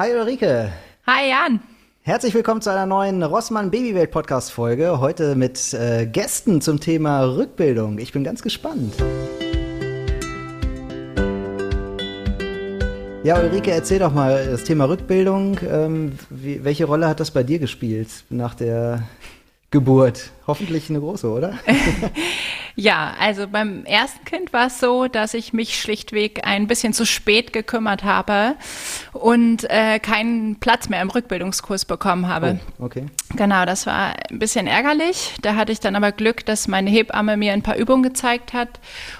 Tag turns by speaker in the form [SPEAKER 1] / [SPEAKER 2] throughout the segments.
[SPEAKER 1] Hi Ulrike.
[SPEAKER 2] Hi Jan.
[SPEAKER 1] Herzlich willkommen zu einer neuen Rossmann Babywelt Podcast Folge. Heute mit äh, Gästen zum Thema Rückbildung. Ich bin ganz gespannt. Ja, Ulrike, erzähl doch mal das Thema Rückbildung. Ähm, wie, welche Rolle hat das bei dir gespielt nach der Geburt? Hoffentlich eine große, oder?
[SPEAKER 2] ja, also beim ersten Kind war es so, dass ich mich schlichtweg ein bisschen zu spät gekümmert habe und äh, keinen Platz mehr im Rückbildungskurs bekommen habe.
[SPEAKER 1] Oh, okay.
[SPEAKER 2] Genau, das war ein bisschen ärgerlich. Da hatte ich dann aber Glück, dass meine Hebamme mir ein paar Übungen gezeigt hat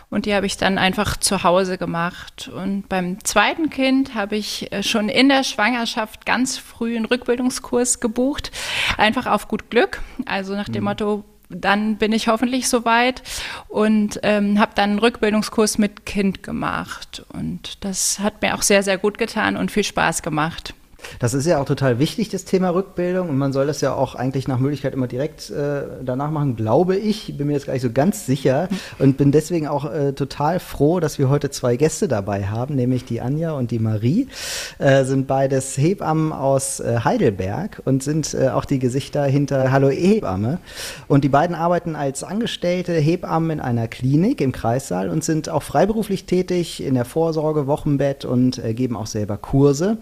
[SPEAKER 2] und die habe ich dann einfach zu Hause gemacht. Und beim zweiten Kind habe ich äh, schon in der Schwangerschaft ganz früh einen Rückbildungskurs gebucht, einfach auf gut Glück. Also nach dem mhm. Motto, dann bin ich hoffentlich soweit und ähm, habe dann einen Rückbildungskurs mit Kind gemacht. Und das hat mir auch sehr, sehr gut getan und viel Spaß gemacht.
[SPEAKER 1] Das ist ja auch total wichtig, das Thema Rückbildung. Und man soll das ja auch eigentlich nach Möglichkeit immer direkt äh, danach machen, glaube ich. Bin mir jetzt gar nicht so ganz sicher und bin deswegen auch äh, total froh, dass wir heute zwei Gäste dabei haben, nämlich die Anja und die Marie. Äh, sind beides Hebammen aus äh, Heidelberg und sind äh, auch die Gesichter hinter Hallo Hebamme. Und die beiden arbeiten als Angestellte Hebammen in einer Klinik im Kreissaal und sind auch freiberuflich tätig in der Vorsorge, Wochenbett und äh, geben auch selber Kurse.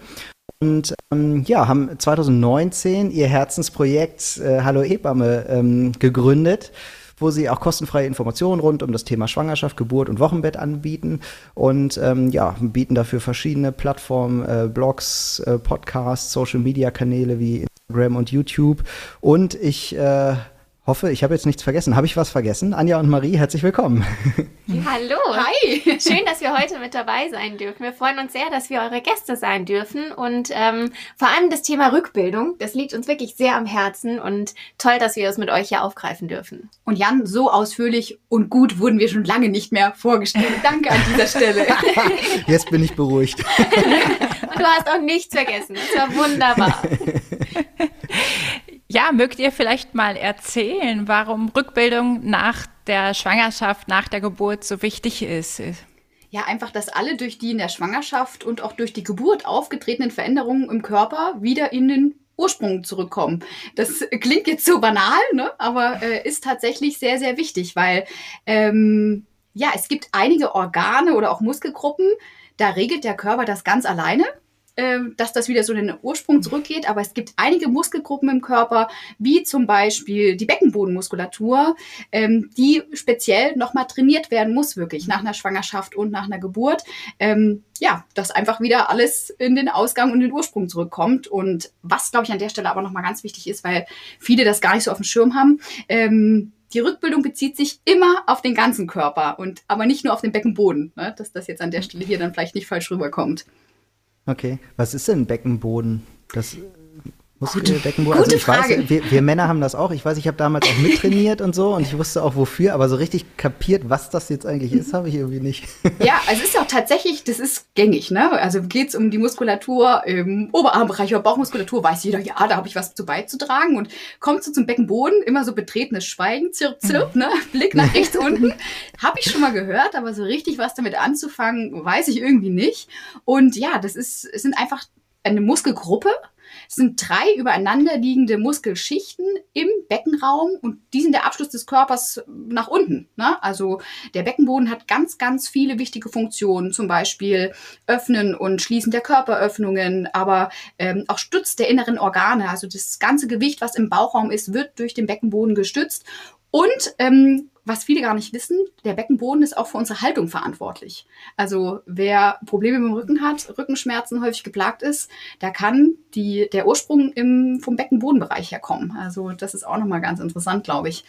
[SPEAKER 1] Und ähm, ja, haben 2019 ihr Herzensprojekt äh, Hallo Hebamme ähm, gegründet wo sie auch kostenfreie Informationen rund um das Thema Schwangerschaft, Geburt und Wochenbett anbieten und ähm, ja, bieten dafür verschiedene Plattformen, äh, Blogs, äh, Podcasts, Social-Media-Kanäle wie Instagram und YouTube. Und ich äh, hoffe, ich habe jetzt nichts vergessen. Habe ich was vergessen? Anja und Marie, herzlich willkommen.
[SPEAKER 3] Hallo. Hi. Schön, dass wir heute mit dabei sein dürfen. Wir freuen uns sehr, dass wir eure Gäste sein dürfen. Und ähm, vor allem das Thema Rückbildung, das liegt uns wirklich sehr am Herzen und toll, dass wir es mit euch hier aufgreifen dürfen.
[SPEAKER 4] Und Jan, so ausführlich und gut wurden wir schon lange nicht mehr vorgestellt. Danke an dieser Stelle.
[SPEAKER 1] Jetzt bin ich beruhigt.
[SPEAKER 3] und du hast auch nichts vergessen. Das war wunderbar.
[SPEAKER 2] Ja, mögt ihr vielleicht mal erzählen, warum Rückbildung nach der Schwangerschaft, nach der Geburt so wichtig ist?
[SPEAKER 4] Ja, einfach, dass alle durch die in der Schwangerschaft und auch durch die Geburt aufgetretenen Veränderungen im Körper wieder in den Ursprung zurückkommen. Das klingt jetzt so banal, ne? aber äh, ist tatsächlich sehr, sehr wichtig, weil ähm, ja, es gibt einige Organe oder auch Muskelgruppen, da regelt der Körper das ganz alleine dass das wieder so in den Ursprung zurückgeht. Aber es gibt einige Muskelgruppen im Körper, wie zum Beispiel die Beckenbodenmuskulatur, ähm, die speziell nochmal trainiert werden muss, wirklich nach einer Schwangerschaft und nach einer Geburt. Ähm, ja, dass einfach wieder alles in den Ausgang und den Ursprung zurückkommt. Und was, glaube ich, an der Stelle aber nochmal ganz wichtig ist, weil viele das gar nicht so auf dem Schirm haben, ähm, die Rückbildung bezieht sich immer auf den ganzen Körper und aber nicht nur auf den Beckenboden, ne? dass das jetzt an der Stelle hier dann vielleicht nicht falsch rüberkommt.
[SPEAKER 1] Okay. Was ist denn Beckenboden? Das Muskelbeckenboden.
[SPEAKER 4] Gute also ich Frage.
[SPEAKER 1] weiß, wir, wir, Männer haben das auch. Ich weiß, ich habe damals auch mittrainiert und so und ich wusste auch wofür, aber so richtig kapiert, was das jetzt eigentlich ist, habe ich irgendwie nicht.
[SPEAKER 4] Ja, also es ist auch tatsächlich, das ist gängig, ne? Also geht es um die Muskulatur im Oberarmbereich oder Bauchmuskulatur, weiß jeder, ja, da habe ich was zu beizutragen und kommt so zum Beckenboden, immer so betretenes Schweigen, zirp, zirp, ne? Blick nach rechts unten. Habe ich schon mal gehört, aber so richtig was damit anzufangen, weiß ich irgendwie nicht. Und ja, das ist, es sind einfach eine Muskelgruppe, sind drei übereinander liegende Muskelschichten im Beckenraum und die sind der Abschluss des Körpers nach unten. Ne? Also der Beckenboden hat ganz, ganz viele wichtige Funktionen, zum Beispiel Öffnen und Schließen der Körperöffnungen, aber ähm, auch Stütz der inneren Organe. Also das ganze Gewicht, was im Bauchraum ist, wird durch den Beckenboden gestützt. Und ähm, was viele gar nicht wissen, der Beckenboden ist auch für unsere Haltung verantwortlich. Also wer Probleme mit dem Rücken hat, Rückenschmerzen häufig geplagt ist, da kann die, der Ursprung im, vom Beckenbodenbereich herkommen. Also das ist auch nochmal ganz interessant, glaube ich.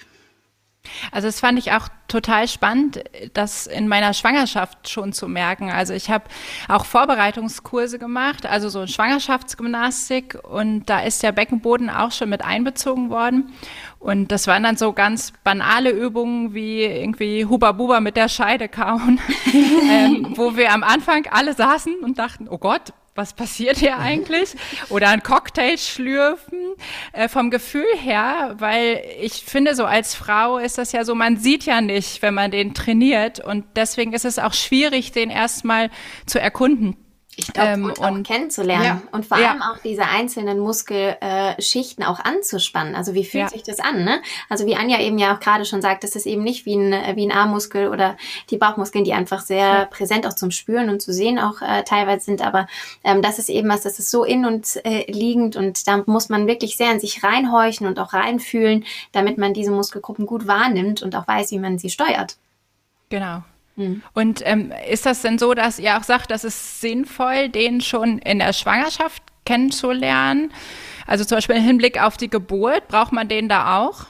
[SPEAKER 2] Also das fand ich auch total spannend, das in meiner Schwangerschaft schon zu merken. Also ich habe auch Vorbereitungskurse gemacht, also so Schwangerschaftsgymnastik und da ist der Beckenboden auch schon mit einbezogen worden. Und das waren dann so ganz banale Übungen wie irgendwie Huba Buba mit der Scheide kauen, ähm, wo wir am Anfang alle saßen und dachten, oh Gott, was passiert hier eigentlich? Oder ein Cocktail schlürfen äh, vom Gefühl her, weil ich finde, so als Frau ist das ja so, man sieht ja nicht, wenn man den trainiert und deswegen ist es auch schwierig, den erstmal zu erkunden.
[SPEAKER 3] Ich glaube, ähm, und, und kennenzulernen ja. und vor allem ja. auch diese einzelnen Muskelschichten auch anzuspannen. Also wie fühlt ja. sich das an? Ne? Also wie Anja eben ja auch gerade schon sagt, das ist eben nicht wie ein, wie ein Armmuskel oder die Bauchmuskeln, die einfach sehr präsent auch zum Spüren und zu sehen auch äh, teilweise sind. Aber ähm, das ist eben was, das ist so in und äh, liegend und da muss man wirklich sehr in sich reinhorchen und auch reinfühlen, damit man diese Muskelgruppen gut wahrnimmt und auch weiß, wie man sie steuert.
[SPEAKER 2] Genau. Mhm. Und ähm, ist das denn so, dass ihr auch sagt, das ist sinnvoll, den schon in der Schwangerschaft kennenzulernen? Also zum Beispiel im Hinblick auf die Geburt, braucht man den da auch?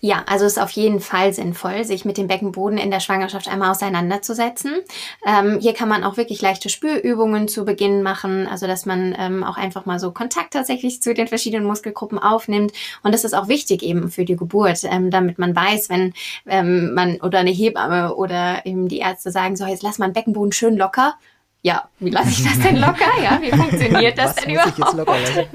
[SPEAKER 3] Ja, also ist auf jeden Fall sinnvoll, sich mit dem Beckenboden in der Schwangerschaft einmal auseinanderzusetzen. Ähm, hier kann man auch wirklich leichte Spürübungen zu Beginn machen, also dass man ähm, auch einfach mal so Kontakt tatsächlich zu den verschiedenen Muskelgruppen aufnimmt. Und das ist auch wichtig eben für die Geburt, ähm, damit man weiß, wenn ähm, man oder eine Hebamme oder eben die Ärzte sagen, so jetzt lass mal den Beckenboden schön locker ja, wie lasse ich das denn locker? Ja, wie funktioniert das denn überhaupt?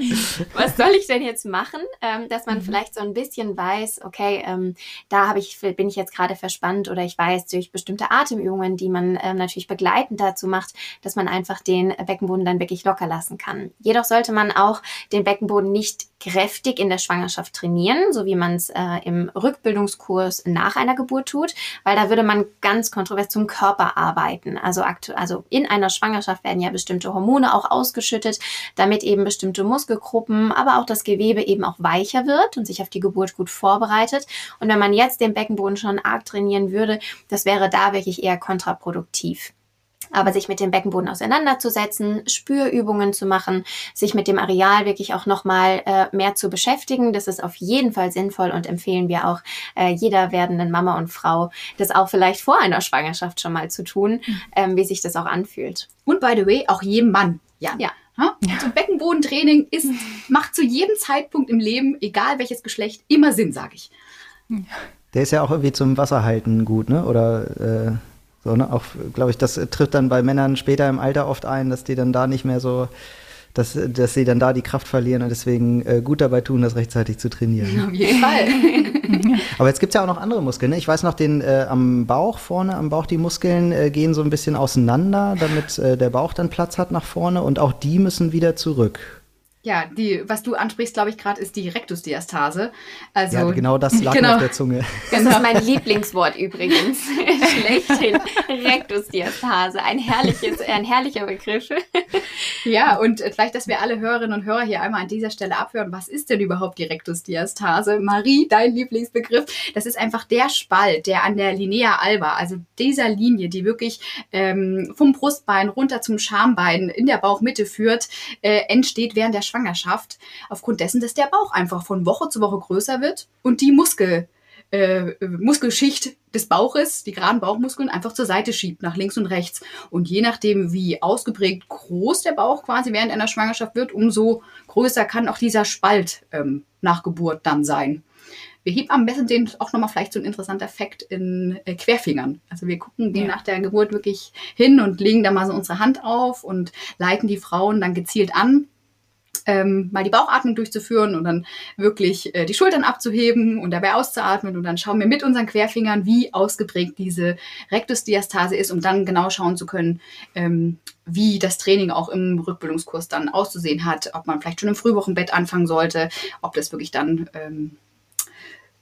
[SPEAKER 3] Was soll ich denn jetzt machen? Ähm, dass man mhm. vielleicht so ein bisschen weiß, okay, ähm, da habe ich, bin ich jetzt gerade verspannt oder ich weiß durch bestimmte Atemübungen, die man ähm, natürlich begleitend dazu macht, dass man einfach den Beckenboden dann wirklich locker lassen kann. Jedoch sollte man auch den Beckenboden nicht kräftig in der Schwangerschaft trainieren, so wie man es äh, im Rückbildungskurs nach einer Geburt tut, weil da würde man ganz kontrovers zum Körper arbeiten. Also, also in einer Schwangerschaft werden ja bestimmte Hormone auch ausgeschüttet, damit eben bestimmte Muskelgruppen, aber auch das Gewebe eben auch weicher wird und sich auf die Geburt gut vorbereitet. Und wenn man jetzt den Beckenboden schon arg trainieren würde, das wäre da wirklich eher kontraproduktiv. Aber sich mit dem Beckenboden auseinanderzusetzen, Spürübungen zu machen, sich mit dem Areal wirklich auch nochmal äh, mehr zu beschäftigen, das ist auf jeden Fall sinnvoll und empfehlen wir auch äh, jeder werdenden Mama und Frau, das auch vielleicht vor einer Schwangerschaft schon mal zu tun, mhm. ähm, wie sich das auch anfühlt.
[SPEAKER 4] Und by the way, auch jedem Mann. Ja. ja. Ja. Also Beckenbodentraining ist, macht zu jedem Zeitpunkt im Leben, egal welches Geschlecht, immer Sinn, sage ich.
[SPEAKER 1] Der ist ja auch irgendwie zum Wasserhalten gut, ne? Oder äh so, ne? Auch, glaube ich, das trifft dann bei Männern später im Alter oft ein, dass die dann da nicht mehr so, dass, dass sie dann da die Kraft verlieren und deswegen äh, gut dabei tun, das rechtzeitig zu trainieren.
[SPEAKER 3] Auf jeden Fall.
[SPEAKER 1] Aber jetzt gibt es ja auch noch andere Muskeln. Ne? Ich weiß noch, den äh, am Bauch vorne, am Bauch, die Muskeln äh, gehen so ein bisschen auseinander, damit äh, der Bauch dann Platz hat nach vorne und auch die müssen wieder zurück.
[SPEAKER 4] Ja, die, was du ansprichst, glaube ich, gerade, ist die Rektusdiastase. Also,
[SPEAKER 1] ja, genau das lag genau. auf der Zunge.
[SPEAKER 3] Das ist mein Lieblingswort übrigens. Schlechthin. Rektusdiastase. Ein, herrliches, ein herrlicher Begriff.
[SPEAKER 4] ja, und vielleicht, dass wir alle Hörerinnen und Hörer hier einmal an dieser Stelle abhören. Was ist denn überhaupt die Rektusdiastase? Marie, dein Lieblingsbegriff. Das ist einfach der Spalt, der an der Linea alba, also dieser Linie, die wirklich ähm, vom Brustbein runter zum Schambein in der Bauchmitte führt, äh, entsteht während der Schwangerschaft, aufgrund dessen, dass der Bauch einfach von Woche zu Woche größer wird und die Muskel, äh, Muskelschicht des Bauches, die geraden Bauchmuskeln, einfach zur Seite schiebt, nach links und rechts. Und je nachdem, wie ausgeprägt groß der Bauch quasi während einer Schwangerschaft wird, umso größer kann auch dieser Spalt ähm, nach Geburt dann sein. Wir heben am besten den auch nochmal vielleicht so ein interessanter Fakt in äh, Querfingern. Also wir gucken die ja. nach der Geburt wirklich hin und legen da mal so unsere Hand auf und leiten die Frauen dann gezielt an ähm, mal die Bauchatmung durchzuführen und dann wirklich äh, die Schultern abzuheben und dabei auszuatmen. Und dann schauen wir mit unseren Querfingern, wie ausgeprägt diese Rektusdiastase ist, um dann genau schauen zu können, ähm, wie das Training auch im Rückbildungskurs dann auszusehen hat, ob man vielleicht schon im Frühwochenbett anfangen sollte, ob das wirklich dann ähm,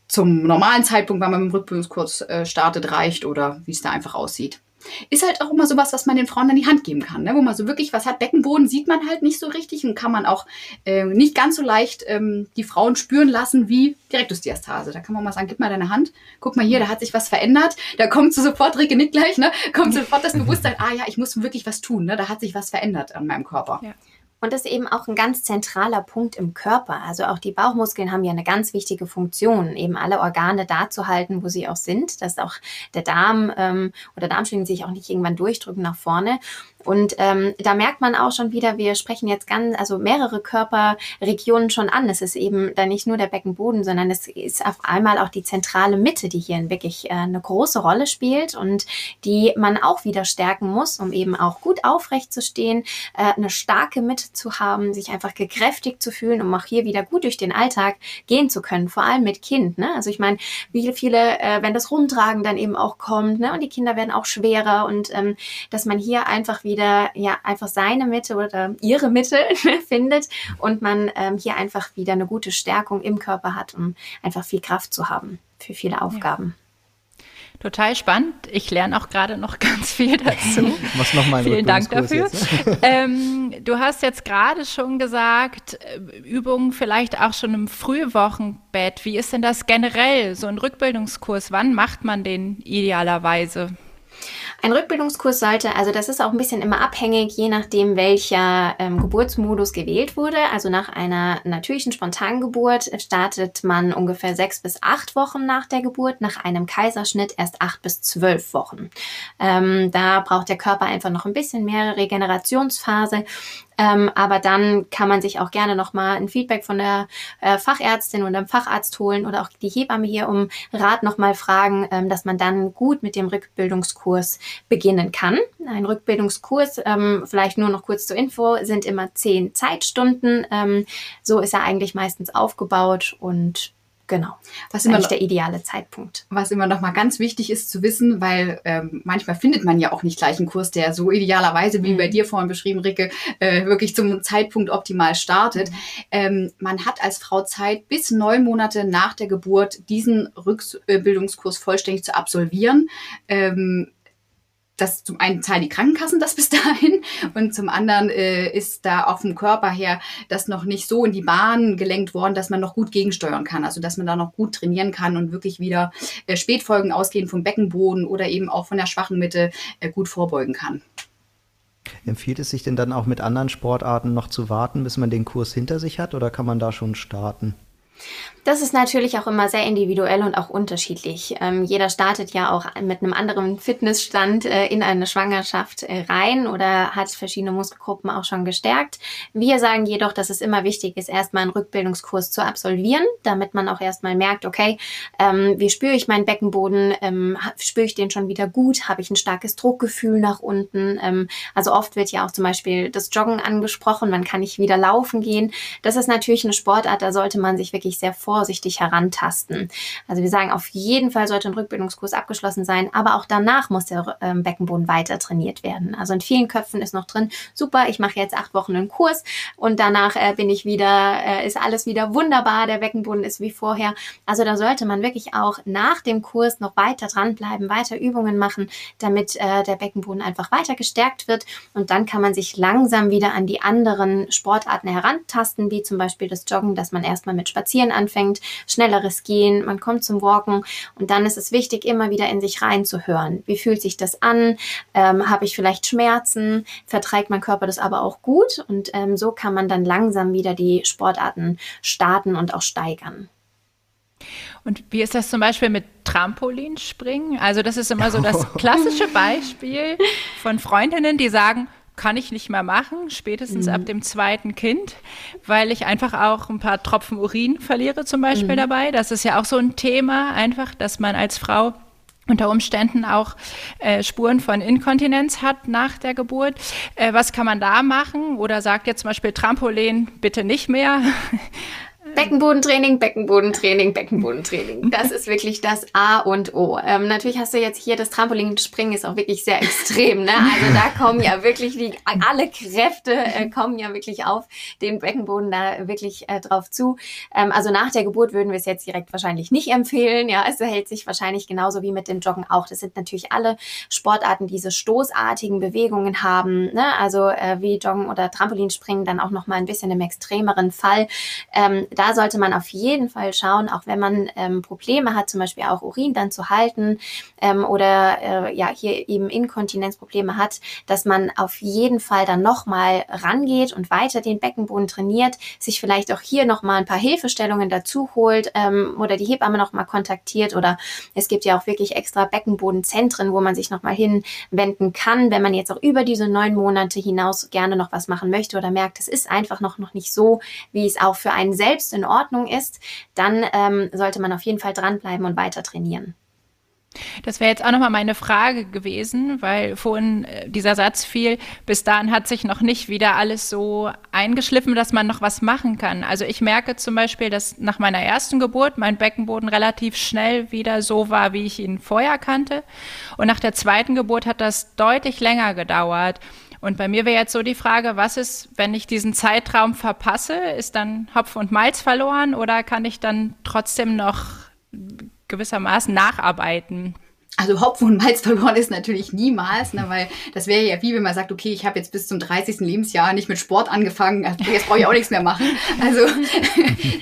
[SPEAKER 4] zum normalen Zeitpunkt, wenn man im Rückbildungskurs äh, startet, reicht oder wie es da einfach aussieht ist halt auch immer sowas, was man den Frauen an die Hand geben kann, ne? wo man so wirklich was hat. Beckenboden sieht man halt nicht so richtig und kann man auch äh, nicht ganz so leicht ähm, die Frauen spüren lassen wie Direktusdiastase. Da kann man mal sagen, gib mal deine Hand, guck mal hier, da hat sich was verändert. Da kommt so sofort, Ricke nicht gleich, ne? kommt sofort das Bewusstsein, ah ja, ich muss wirklich was tun, ne? da hat sich was verändert an meinem Körper. Ja.
[SPEAKER 3] Und das ist eben auch ein ganz zentraler Punkt im Körper. Also auch die Bauchmuskeln haben ja eine ganz wichtige Funktion, eben alle Organe da zu halten, wo sie auch sind, dass auch der Darm ähm, oder Darmschwingen sich auch nicht irgendwann durchdrücken nach vorne. Und ähm, da merkt man auch schon wieder, wir sprechen jetzt ganz, also mehrere Körperregionen schon an. Es ist eben da nicht nur der Beckenboden, sondern es ist auf einmal auch die zentrale Mitte, die hier wirklich äh, eine große Rolle spielt und die man auch wieder stärken muss, um eben auch gut aufrecht zu stehen, äh, eine starke Mitte zu haben, sich einfach gekräftigt zu fühlen, um auch hier wieder gut durch den Alltag gehen zu können, vor allem mit Kind. Ne? Also ich meine, wie viele, äh, wenn das Rumtragen dann eben auch kommt, ne? und die Kinder werden auch schwerer und ähm, dass man hier einfach wieder, ja, einfach seine Mitte oder ihre Mitte findet und man ähm, hier einfach wieder eine gute Stärkung im Körper hat, um einfach viel Kraft zu haben für viele Aufgaben. Ja.
[SPEAKER 2] Total spannend. Ich lerne auch gerade noch ganz viel dazu.
[SPEAKER 1] Was noch mal
[SPEAKER 2] Vielen Dank dafür. ähm, du hast jetzt gerade schon gesagt, äh, Übungen vielleicht auch schon im Frühwochenbett. Wie ist denn das generell, so ein Rückbildungskurs? Wann macht man den idealerweise?
[SPEAKER 3] Ein Rückbildungskurs sollte, also das ist auch ein bisschen immer abhängig, je nachdem, welcher ähm, Geburtsmodus gewählt wurde. Also nach einer natürlichen Spontangeburt startet man ungefähr sechs bis acht Wochen nach der Geburt, nach einem Kaiserschnitt erst acht bis zwölf Wochen. Ähm, da braucht der Körper einfach noch ein bisschen mehr Regenerationsphase. Ähm, aber dann kann man sich auch gerne nochmal ein Feedback von der äh, Fachärztin oder dem Facharzt holen oder auch die Hebamme hier um Rat nochmal fragen, ähm, dass man dann gut mit dem Rückbildungskurs beginnen kann. Ein Rückbildungskurs, ähm, vielleicht nur noch kurz zur Info, sind immer zehn Zeitstunden. Ähm, so ist er eigentlich meistens aufgebaut und Genau. Was immer noch, der ideale Zeitpunkt.
[SPEAKER 4] Was immer noch mal ganz wichtig ist zu wissen, weil ähm, manchmal findet man ja auch nicht gleich einen Kurs, der so idealerweise, wie mhm. bei dir vorhin beschrieben, Ricke, äh, wirklich zum Zeitpunkt optimal startet. Mhm. Ähm, man hat als Frau Zeit, bis neun Monate nach der Geburt diesen Rückbildungskurs vollständig zu absolvieren. Ähm, dass zum einen zahlen die Krankenkassen das bis dahin und zum anderen äh, ist da auch vom Körper her das noch nicht so in die Bahn gelenkt worden, dass man noch gut gegensteuern kann. Also dass man da noch gut trainieren kann und wirklich wieder äh, Spätfolgen ausgehend vom Beckenboden oder eben auch von der schwachen Mitte äh, gut vorbeugen kann.
[SPEAKER 1] Empfiehlt es sich denn dann auch mit anderen Sportarten noch zu warten, bis man den Kurs hinter sich hat oder kann man da schon starten?
[SPEAKER 3] Das ist natürlich auch immer sehr individuell und auch unterschiedlich. Ähm, jeder startet ja auch mit einem anderen Fitnessstand äh, in eine Schwangerschaft äh, rein oder hat verschiedene Muskelgruppen auch schon gestärkt. Wir sagen jedoch, dass es immer wichtig ist, erstmal einen Rückbildungskurs zu absolvieren, damit man auch erstmal merkt, okay, ähm, wie spüre ich meinen Beckenboden? Ähm, spüre ich den schon wieder gut? Habe ich ein starkes Druckgefühl nach unten? Ähm, also oft wird ja auch zum Beispiel das Joggen angesprochen, man kann nicht wieder laufen gehen. Das ist natürlich eine Sportart, da sollte man sich wirklich sehr vor vorsichtig herantasten. Also wir sagen, auf jeden Fall sollte ein Rückbildungskurs abgeschlossen sein, aber auch danach muss der ähm, Beckenboden weiter trainiert werden. Also in vielen Köpfen ist noch drin, super, ich mache jetzt acht Wochen einen Kurs und danach äh, bin ich wieder, äh, ist alles wieder wunderbar, der Beckenboden ist wie vorher. Also da sollte man wirklich auch nach dem Kurs noch weiter dranbleiben, weiter Übungen machen, damit äh, der Beckenboden einfach weiter gestärkt wird und dann kann man sich langsam wieder an die anderen Sportarten herantasten, wie zum Beispiel das Joggen, dass man erstmal mit Spazieren anfängt anfängt, schnelleres Gehen, man kommt zum Walken und dann ist es wichtig, immer wieder in sich reinzuhören. Wie fühlt sich das an? Ähm, Habe ich vielleicht Schmerzen? Verträgt mein Körper das aber auch gut? Und ähm, so kann man dann langsam wieder die Sportarten starten und auch steigern.
[SPEAKER 2] Und wie ist das zum Beispiel mit Trampolinspringen? Also das ist immer so das klassische Beispiel von Freundinnen, die sagen, kann ich nicht mehr machen, spätestens mhm. ab dem zweiten Kind, weil ich einfach auch ein paar Tropfen Urin verliere zum Beispiel mhm. dabei. Das ist ja auch so ein Thema einfach, dass man als Frau unter Umständen auch äh, Spuren von Inkontinenz hat nach der Geburt. Äh, was kann man da machen? Oder sagt jetzt zum Beispiel Trampolin bitte nicht mehr?
[SPEAKER 3] Beckenbodentraining, Beckenbodentraining, Beckenbodentraining. Das ist wirklich das A und O. Ähm, natürlich hast du jetzt hier das Trampolinspringen ist auch wirklich sehr extrem. Ne? Also da kommen ja wirklich die, alle Kräfte äh, kommen ja wirklich auf den Beckenboden da wirklich äh, drauf zu. Ähm, also nach der Geburt würden wir es jetzt direkt wahrscheinlich nicht empfehlen. Ja, es hält sich wahrscheinlich genauso wie mit dem Joggen auch. Das sind natürlich alle Sportarten, die diese stoßartigen Bewegungen haben. Ne? Also äh, wie Joggen oder Trampolinspringen dann auch noch mal ein bisschen im extremeren Fall. Ähm, sollte man auf jeden Fall schauen, auch wenn man ähm, Probleme hat, zum Beispiel auch Urin dann zu halten ähm, oder äh, ja hier eben Inkontinenzprobleme hat, dass man auf jeden Fall dann nochmal rangeht und weiter den Beckenboden trainiert, sich vielleicht auch hier nochmal ein paar Hilfestellungen dazu holt ähm, oder die Hebamme nochmal kontaktiert oder es gibt ja auch wirklich extra Beckenbodenzentren, wo man sich nochmal hinwenden kann, wenn man jetzt auch über diese neun Monate hinaus gerne noch was machen möchte oder merkt, es ist einfach noch, noch nicht so, wie es auch für einen selbst in Ordnung ist, dann ähm, sollte man auf jeden Fall dranbleiben und weiter trainieren.
[SPEAKER 2] Das wäre jetzt auch nochmal meine Frage gewesen, weil vorhin äh, dieser Satz fiel, bis dahin hat sich noch nicht wieder alles so eingeschliffen, dass man noch was machen kann. Also ich merke zum Beispiel, dass nach meiner ersten Geburt mein Beckenboden relativ schnell wieder so war, wie ich ihn vorher kannte. Und nach der zweiten Geburt hat das deutlich länger gedauert. Und bei mir wäre jetzt so die Frage, was ist, wenn ich diesen Zeitraum verpasse? Ist dann Hopf und Malz verloren oder kann ich dann trotzdem noch gewissermaßen nacharbeiten.
[SPEAKER 4] Also Hopfen und Malz verloren ist natürlich niemals, ne, weil das wäre ja wie, wenn man sagt, okay, ich habe jetzt bis zum 30. Lebensjahr nicht mit Sport angefangen, also jetzt brauche ich auch nichts mehr machen. Also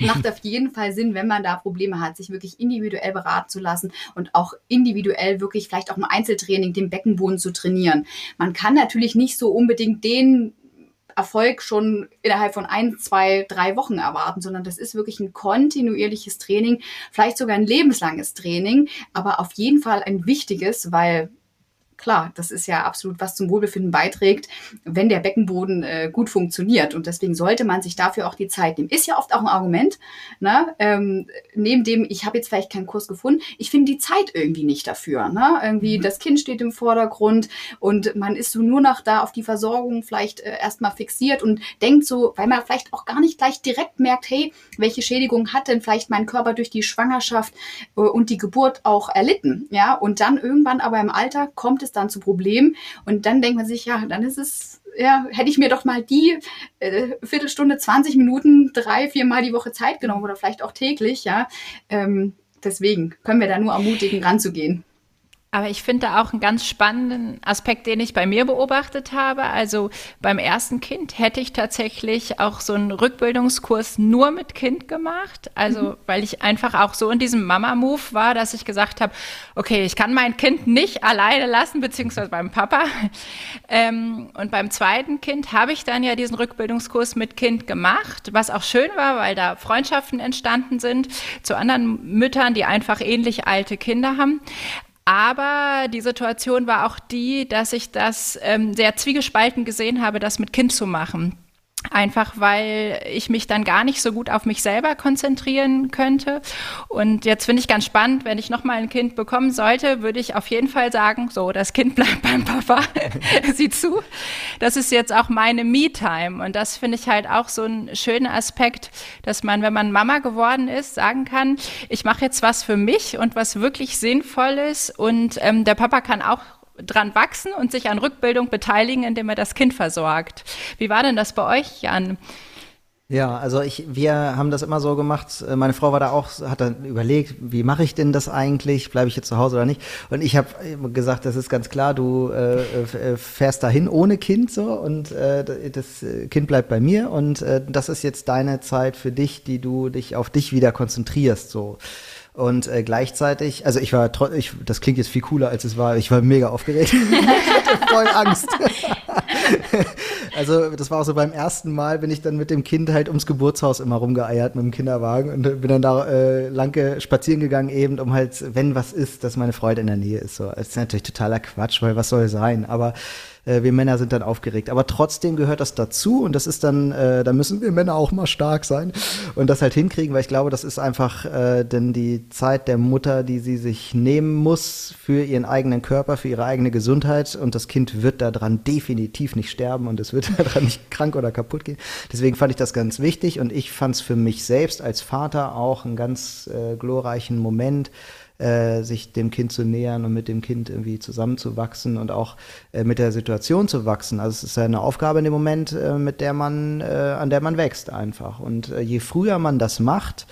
[SPEAKER 4] macht auf jeden Fall Sinn, wenn man da Probleme hat, sich wirklich individuell beraten zu lassen und auch individuell wirklich vielleicht auch im Einzeltraining den Beckenboden zu trainieren. Man kann natürlich nicht so unbedingt den Erfolg schon innerhalb von ein, zwei, drei Wochen erwarten, sondern das ist wirklich ein kontinuierliches Training, vielleicht sogar ein lebenslanges Training, aber auf jeden Fall ein wichtiges, weil klar, das ist ja absolut was zum Wohlbefinden beiträgt, wenn der Beckenboden äh, gut funktioniert. Und deswegen sollte man sich dafür auch die Zeit nehmen. Ist ja oft auch ein Argument, ne? ähm, neben dem, ich habe jetzt vielleicht keinen Kurs gefunden, ich finde die Zeit irgendwie nicht dafür. Ne? Irgendwie mhm. das Kind steht im Vordergrund und man ist so nur noch da auf die Versorgung vielleicht äh, erstmal fixiert und denkt so, weil man vielleicht auch gar nicht gleich direkt merkt, hey, welche Schädigung hat denn vielleicht mein Körper durch die Schwangerschaft äh, und die Geburt auch erlitten? Ja, und dann irgendwann aber im Alter kommt es dann zu Problemen. Und dann denkt man sich, ja, dann ist es, ja, hätte ich mir doch mal die äh, Viertelstunde, 20 Minuten, drei, viermal die Woche Zeit genommen oder vielleicht auch täglich, ja. Ähm, deswegen können wir da nur ermutigen, ranzugehen.
[SPEAKER 2] Aber ich finde da auch einen ganz spannenden Aspekt, den ich bei mir beobachtet habe. Also beim ersten Kind hätte ich tatsächlich auch so einen Rückbildungskurs nur mit Kind gemacht. Also mhm. weil ich einfach auch so in diesem Mama-Move war, dass ich gesagt habe, okay, ich kann mein Kind nicht alleine lassen, beziehungsweise beim Papa. Ähm, und beim zweiten Kind habe ich dann ja diesen Rückbildungskurs mit Kind gemacht, was auch schön war, weil da Freundschaften entstanden sind zu anderen Müttern, die einfach ähnlich alte Kinder haben. Aber die Situation war auch die, dass ich das ähm, sehr zwiegespalten gesehen habe, das mit Kind zu machen. Einfach weil ich mich dann gar nicht so gut auf mich selber konzentrieren könnte. Und jetzt finde ich ganz spannend, wenn ich nochmal ein Kind bekommen sollte, würde ich auf jeden Fall sagen, so, das Kind bleibt beim Papa, sieh zu. Das ist jetzt auch meine Me-Time. Und das finde ich halt auch so ein schöner Aspekt, dass man, wenn man Mama geworden ist, sagen kann, ich mache jetzt was für mich und was wirklich sinnvoll ist. Und ähm, der Papa kann auch dran wachsen und sich an Rückbildung beteiligen, indem er das Kind versorgt. Wie war denn das bei euch, Jan?
[SPEAKER 1] Ja, also ich, wir haben das immer so gemacht. Äh, meine Frau war da auch, hat dann überlegt, wie mache ich denn das eigentlich? Bleibe ich jetzt zu Hause oder nicht? Und ich habe gesagt, das ist ganz klar, du äh, äh, fährst dahin ohne Kind so und äh, das Kind bleibt bei mir und äh, das ist jetzt deine Zeit für dich, die du dich auf dich wieder konzentrierst so. Und äh, gleichzeitig, also ich war, ich, das klingt jetzt viel cooler, als es war. Ich war mega aufgeregt. ich hatte voll Angst. also das war auch so beim ersten Mal, bin ich dann mit dem Kind halt ums Geburtshaus immer rumgeeiert mit dem Kinderwagen und bin dann da äh, lange spazieren gegangen eben, um halt, wenn was ist, dass meine Freude in der Nähe ist. So, das ist natürlich totaler Quatsch, weil was soll sein? Aber äh, wir Männer sind dann aufgeregt. Aber trotzdem gehört das dazu und das ist dann, äh, da müssen wir Männer auch mal stark sein und das halt hinkriegen, weil ich glaube, das ist einfach äh, denn die Zeit der Mutter, die sie sich nehmen muss für ihren eigenen Körper, für ihre eigene Gesundheit und das Kind wird daran definitiv nicht sterben und es wird daran nicht krank oder kaputt gehen. Deswegen fand ich das ganz wichtig und ich fand es für mich selbst als Vater auch einen ganz äh, glorreichen Moment, äh, sich dem Kind zu nähern und mit dem Kind irgendwie zusammenzuwachsen und auch äh, mit der Situation zu wachsen. Also es ist ja eine Aufgabe in dem Moment, äh, mit der man, äh, an der man wächst einfach. Und äh, je früher man das macht,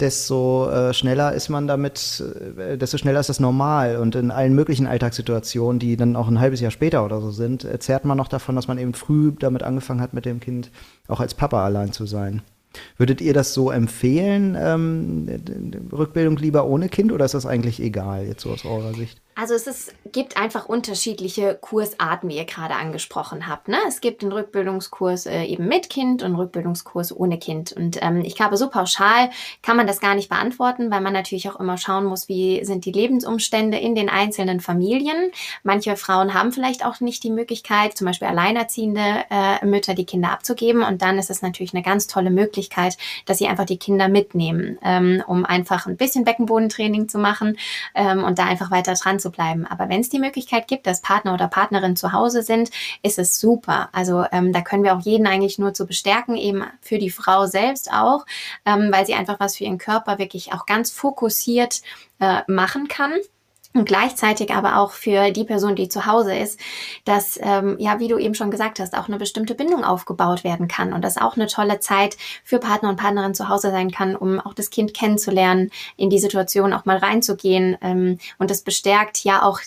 [SPEAKER 1] desto äh, schneller ist man damit, äh, desto schneller ist das normal. Und in allen möglichen Alltagssituationen, die dann auch ein halbes Jahr später oder so sind, zehrt man noch davon, dass man eben früh damit angefangen hat, mit dem Kind auch als Papa allein zu sein. Würdet ihr das so empfehlen, ähm, Rückbildung lieber ohne Kind oder ist das eigentlich egal, jetzt so aus eurer Sicht?
[SPEAKER 3] Also es ist, gibt einfach unterschiedliche Kursarten, wie ihr gerade angesprochen habt. Ne? Es gibt einen Rückbildungskurs äh, eben mit Kind und Rückbildungskurs ohne Kind. Und ähm, ich glaube, so pauschal kann man das gar nicht beantworten, weil man natürlich auch immer schauen muss, wie sind die Lebensumstände in den einzelnen Familien. Manche Frauen haben vielleicht auch nicht die Möglichkeit, zum Beispiel alleinerziehende äh, Mütter, die Kinder abzugeben. Und dann ist es natürlich eine ganz tolle Möglichkeit, dass sie einfach die Kinder mitnehmen, ähm, um einfach ein bisschen Beckenbodentraining zu machen ähm, und da einfach weiter dran zu bleiben. Aber wenn es die Möglichkeit gibt, dass Partner oder Partnerin zu Hause sind, ist es super. Also ähm, da können wir auch jeden eigentlich nur zu bestärken, eben für die Frau selbst auch, ähm, weil sie einfach was für ihren Körper wirklich auch ganz fokussiert äh, machen kann und gleichzeitig aber auch für die Person, die zu Hause ist, dass, ähm, ja, wie du eben schon gesagt hast, auch eine bestimmte Bindung aufgebaut werden kann und dass auch eine tolle Zeit für Partner und Partnerin zu Hause sein kann, um auch das Kind kennenzulernen, in die Situation auch mal reinzugehen. Ähm, und das bestärkt ja auch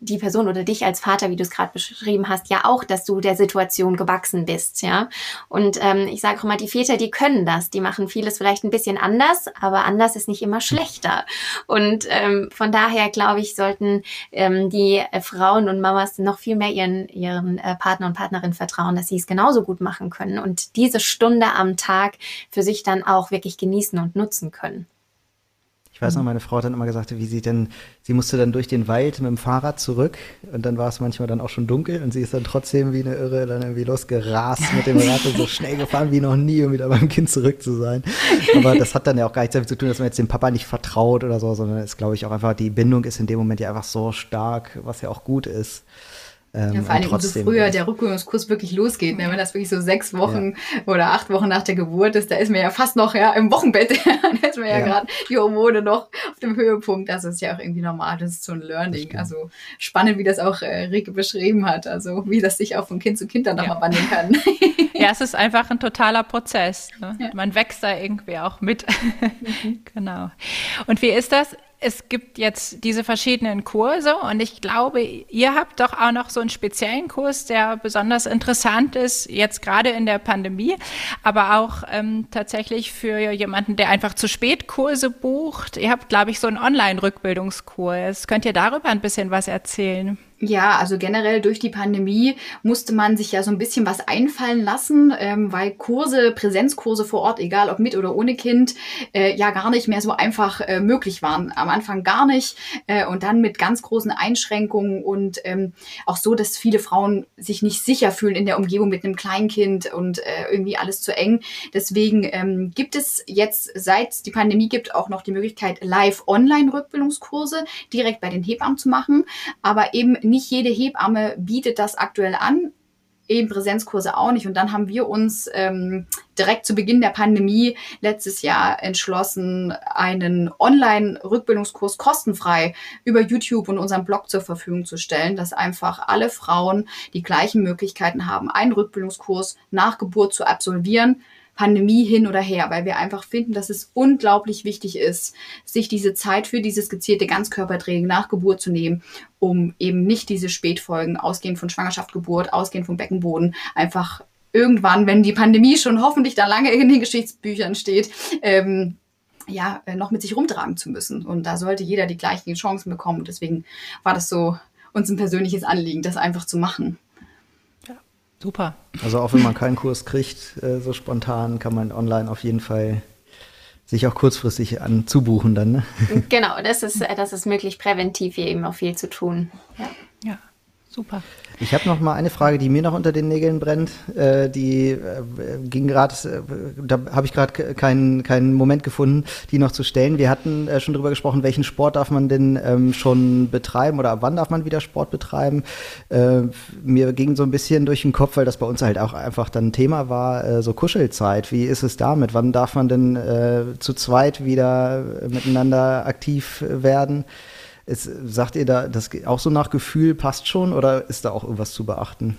[SPEAKER 3] die Person oder dich als Vater, wie du es gerade beschrieben hast, ja auch, dass du der Situation gewachsen bist, ja. Und ähm, ich sage auch immer, die Väter, die können das, die machen vieles vielleicht ein bisschen anders, aber anders ist nicht immer schlechter. Und ähm, von daher glaube ich, sollten ähm, die äh, Frauen und Mamas noch viel mehr ihren ihren äh, Partner und Partnerin vertrauen, dass sie es genauso gut machen können und diese Stunde am Tag für sich dann auch wirklich genießen und nutzen können.
[SPEAKER 1] Ich weiß noch, meine Frau hat dann immer gesagt, wie sie denn, sie musste dann durch den Wald mit dem Fahrrad zurück und dann war es manchmal dann auch schon dunkel und sie ist dann trotzdem wie eine Irre dann irgendwie losgerast mit dem Rad und so schnell gefahren wie noch nie, um wieder beim Kind zurück zu sein. Aber das hat dann ja auch gar nichts damit zu tun, dass man jetzt dem Papa nicht vertraut oder so, sondern es glaube ich auch einfach, die Bindung ist in dem Moment ja einfach so stark, was ja auch gut ist.
[SPEAKER 4] Ähm, ja, vor allem, umso früher der Rückbildungskurs wirklich losgeht, ne? wenn das wirklich so sechs Wochen ja. oder acht Wochen nach der Geburt ist, da ist man ja fast noch ja, im Wochenbett, da ist man ja, ja. gerade die Hormone noch auf dem Höhepunkt. Das ist ja auch irgendwie normal, das ist so ein Learning. Also spannend, wie das auch äh, Rike beschrieben hat, also wie das sich auch von Kind zu Kind dann nochmal wandeln kann.
[SPEAKER 2] Ja, es ist einfach ein totaler Prozess. Ne? Man wächst da irgendwie auch mit. Mhm. genau. Und wie ist das? Es gibt jetzt diese verschiedenen Kurse und ich glaube, ihr habt doch auch noch so einen speziellen Kurs, der besonders interessant ist, jetzt gerade in der Pandemie, aber auch ähm, tatsächlich für jemanden, der einfach zu spät Kurse bucht. Ihr habt, glaube ich, so einen Online-Rückbildungskurs. Könnt ihr darüber ein bisschen was erzählen?
[SPEAKER 4] Ja, also generell durch die Pandemie musste man sich ja so ein bisschen was einfallen lassen, ähm, weil Kurse, Präsenzkurse vor Ort, egal ob mit oder ohne Kind, äh, ja gar nicht mehr so einfach äh, möglich waren. Am Anfang gar nicht äh, und dann mit ganz großen Einschränkungen und ähm, auch so, dass viele Frauen sich nicht sicher fühlen in der Umgebung mit einem Kleinkind und äh, irgendwie alles zu eng. Deswegen ähm, gibt es jetzt, seit die Pandemie gibt, auch noch die Möglichkeit, Live-Online-Rückbildungskurse direkt bei den Hebammen zu machen, aber eben nicht jede Hebamme bietet das aktuell an, eben Präsenzkurse auch nicht. Und dann haben wir uns ähm, direkt zu Beginn der Pandemie letztes Jahr entschlossen, einen Online-Rückbildungskurs kostenfrei über YouTube und unserem Blog zur Verfügung zu stellen, dass einfach alle Frauen die gleichen Möglichkeiten haben, einen Rückbildungskurs nach Geburt zu absolvieren Pandemie hin oder her, weil wir einfach finden, dass es unglaublich wichtig ist, sich diese Zeit für dieses gezielte Ganzkörpertraining nach Geburt zu nehmen, um eben nicht diese Spätfolgen, ausgehend von Schwangerschaft, Geburt, ausgehend vom Beckenboden, einfach irgendwann, wenn die Pandemie schon hoffentlich da lange in den Geschichtsbüchern steht, ähm, ja, äh, noch mit sich rumtragen zu müssen. Und da sollte jeder die gleichen Chancen bekommen. Und deswegen war das so uns ein persönliches Anliegen, das einfach zu machen.
[SPEAKER 2] Super.
[SPEAKER 1] Also auch wenn man keinen Kurs kriegt, äh, so spontan, kann man online auf jeden Fall sich auch kurzfristig anzubuchen dann. Ne?
[SPEAKER 3] Genau, das ist, das ist möglich, präventiv hier eben auch viel zu tun.
[SPEAKER 2] Ja, ja super.
[SPEAKER 1] Ich habe noch mal eine Frage, die mir noch unter den Nägeln brennt. Äh, die äh, ging gerade, äh, da habe ich gerade keinen keinen Moment gefunden, die noch zu stellen. Wir hatten äh, schon darüber gesprochen, welchen Sport darf man denn ähm, schon betreiben oder ab wann darf man wieder Sport betreiben. Äh, mir ging so ein bisschen durch den Kopf, weil das bei uns halt auch einfach dann Thema war, äh, so Kuschelzeit. Wie ist es damit? Wann darf man denn äh, zu zweit wieder miteinander aktiv werden? Ist, sagt ihr da, das auch so nach Gefühl passt schon oder ist da auch irgendwas zu beachten?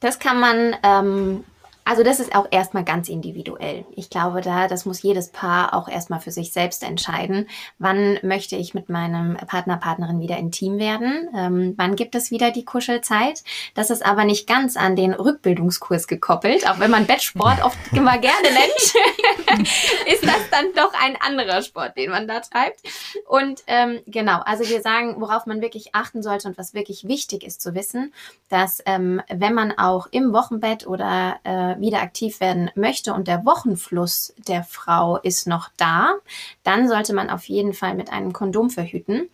[SPEAKER 3] Das kann man ähm, also das ist auch erstmal ganz individuell. Ich glaube, da das muss jedes Paar auch erstmal für sich selbst entscheiden. Wann möchte ich mit meinem Partner, Partnerin wieder intim werden? Ähm, wann gibt es wieder die Kuschelzeit? Das ist aber nicht ganz an den Rückbildungskurs gekoppelt, auch wenn man Bettsport oft immer gerne nennt. ist das dann doch ein anderer Sport, den man da treibt. Und ähm, genau, also wir sagen, worauf man wirklich achten sollte und was wirklich wichtig ist zu wissen, dass ähm, wenn man auch im Wochenbett oder äh, wieder aktiv werden möchte und der Wochenfluss der Frau ist noch da, dann sollte man auf jeden Fall mit einem Kondom verhüten.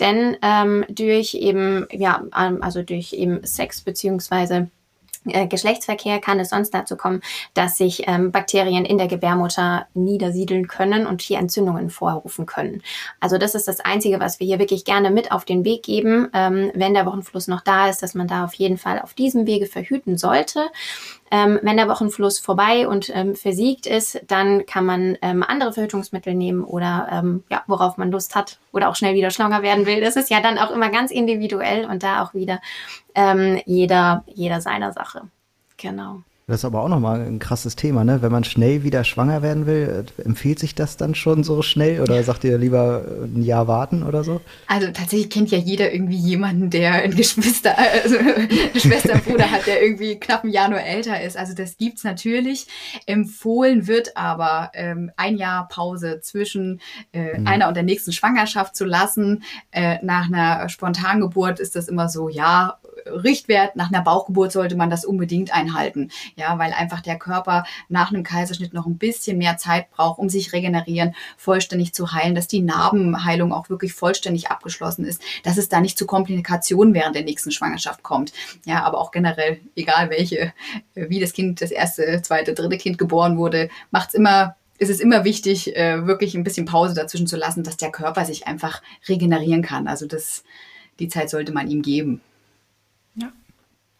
[SPEAKER 3] Denn ähm, durch eben, ja, ähm, also durch eben Sex beziehungsweise äh, Geschlechtsverkehr kann es sonst dazu kommen, dass sich ähm, Bakterien in der Gebärmutter niedersiedeln können und hier Entzündungen vorrufen können. Also das ist das Einzige, was wir hier wirklich gerne mit auf den Weg geben, ähm, wenn der Wochenfluss noch da ist, dass man da auf jeden Fall auf diesem Wege verhüten sollte. Ähm, wenn der Wochenfluss vorbei und ähm, versiegt ist, dann kann man ähm, andere Verhütungsmittel nehmen oder ähm, ja, worauf man Lust hat oder auch schnell wieder schwanger werden will. Das ist ja dann auch immer ganz individuell und da auch wieder ähm, jeder, jeder seiner Sache. Genau.
[SPEAKER 1] Das ist aber auch nochmal ein krasses Thema, ne? Wenn man schnell wieder schwanger werden will, äh, empfiehlt sich das dann schon so schnell oder sagt ihr lieber äh, ein Jahr warten oder so?
[SPEAKER 4] Also tatsächlich kennt ja jeder irgendwie jemanden, der ein Geschwister, also eine Schwester, Bruder hat, der irgendwie knapp ein Jahr nur älter ist. Also das gibt's natürlich. Empfohlen wird aber ähm, ein Jahr Pause zwischen äh, mhm. einer und der nächsten Schwangerschaft zu lassen. Äh, nach einer Spontangeburt ist das immer so, ja, Richtwert nach einer Bauchgeburt sollte man das unbedingt einhalten. Ja, weil einfach der Körper nach einem Kaiserschnitt noch ein bisschen mehr Zeit braucht, um sich regenerieren, vollständig zu heilen, dass die Narbenheilung auch wirklich vollständig abgeschlossen ist, dass es da nicht zu Komplikationen während der nächsten Schwangerschaft kommt. Ja, aber auch generell, egal welche, wie das Kind, das erste, zweite, dritte Kind geboren wurde, macht es immer ist es immer wichtig, äh, wirklich ein bisschen Pause dazwischen zu lassen, dass der Körper sich einfach regenerieren kann. Also das, die Zeit sollte man ihm geben.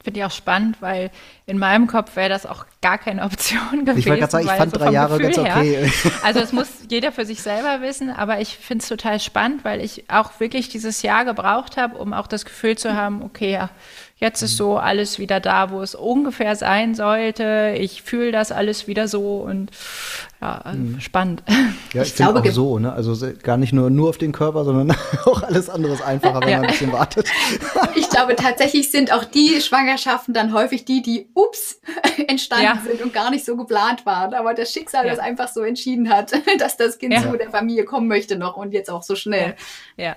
[SPEAKER 2] Finde ich auch spannend, weil in meinem Kopf wäre das auch gar keine Option gewesen.
[SPEAKER 1] Ich wollte gerade sagen, ich fand drei Jahre Gefühl ganz okay. Her,
[SPEAKER 2] also es muss jeder für sich selber wissen, aber ich finde es total spannend, weil ich auch wirklich dieses Jahr gebraucht habe, um auch das Gefühl zu haben, okay, ja, Jetzt ist so alles wieder da, wo es ungefähr sein sollte. Ich fühle das alles wieder so und ja, also mhm. spannend.
[SPEAKER 1] Ja, ich, ich glaube auch so, ne? Also gar nicht nur, nur auf den Körper, sondern auch alles andere ist einfacher, wenn ja. man ein bisschen wartet.
[SPEAKER 4] Ich glaube tatsächlich sind auch die Schwangerschaften dann häufig die, die ups entstanden ja. sind und gar nicht so geplant waren. Aber das Schicksal das einfach so entschieden hat, dass das Kind zu der Familie kommen möchte noch und jetzt auch so schnell.
[SPEAKER 2] ja. ja.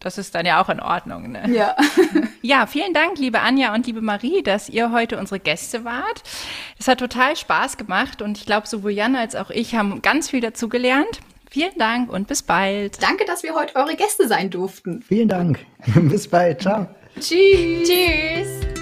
[SPEAKER 2] Das ist dann ja auch in Ordnung. Ne?
[SPEAKER 4] Ja.
[SPEAKER 2] ja, vielen Dank, liebe Anja und liebe Marie, dass ihr heute unsere Gäste wart. Es hat total Spaß gemacht und ich glaube, sowohl Jan als auch ich haben ganz viel dazu gelernt. Vielen Dank und bis bald.
[SPEAKER 4] Danke, dass wir heute eure Gäste sein durften.
[SPEAKER 1] Vielen Dank. bis bald. Ciao.
[SPEAKER 3] Tschüss. Tschüss.